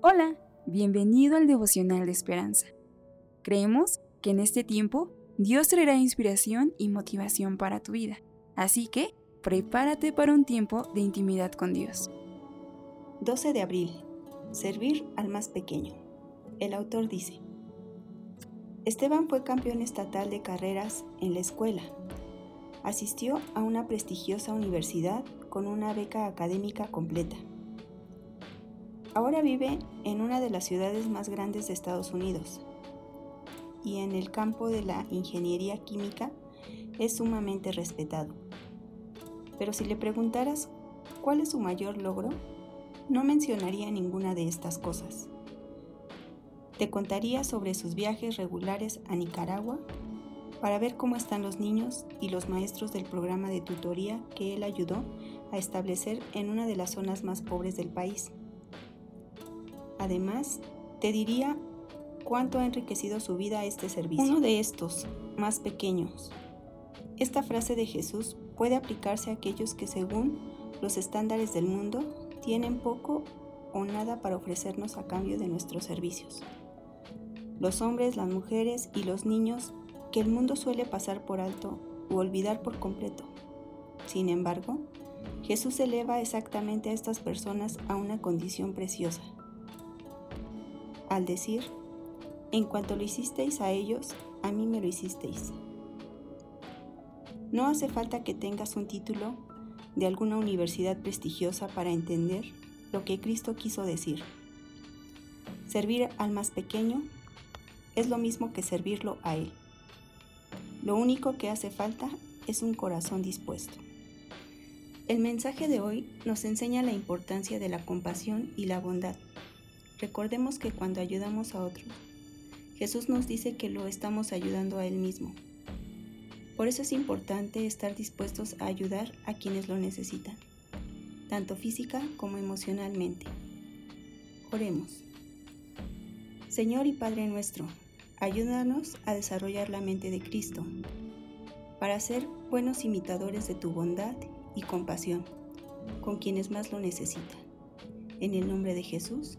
Hola, bienvenido al devocional de esperanza. Creemos que en este tiempo Dios traerá inspiración y motivación para tu vida, así que prepárate para un tiempo de intimidad con Dios. 12 de abril. Servir al más pequeño. El autor dice, Esteban fue campeón estatal de carreras en la escuela. Asistió a una prestigiosa universidad con una beca académica completa. Ahora vive en una de las ciudades más grandes de Estados Unidos y en el campo de la ingeniería química es sumamente respetado. Pero si le preguntaras cuál es su mayor logro, no mencionaría ninguna de estas cosas. Te contaría sobre sus viajes regulares a Nicaragua para ver cómo están los niños y los maestros del programa de tutoría que él ayudó a establecer en una de las zonas más pobres del país. Además, te diría cuánto ha enriquecido su vida este servicio. Uno de estos, más pequeños. Esta frase de Jesús puede aplicarse a aquellos que según los estándares del mundo tienen poco o nada para ofrecernos a cambio de nuestros servicios. Los hombres, las mujeres y los niños que el mundo suele pasar por alto o olvidar por completo. Sin embargo, Jesús eleva exactamente a estas personas a una condición preciosa, al decir, en cuanto lo hicisteis a ellos, a mí me lo hicisteis. No hace falta que tengas un título de alguna universidad prestigiosa para entender lo que Cristo quiso decir. Servir al más pequeño es lo mismo que servirlo a Él. Lo único que hace falta es un corazón dispuesto. El mensaje de hoy nos enseña la importancia de la compasión y la bondad Recordemos que cuando ayudamos a otros, Jesús nos dice que lo estamos ayudando a Él mismo. Por eso es importante estar dispuestos a ayudar a quienes lo necesitan, tanto física como emocionalmente. Oremos. Señor y Padre nuestro, ayúdanos a desarrollar la mente de Cristo, para ser buenos imitadores de tu bondad y compasión con quienes más lo necesitan. En el nombre de Jesús.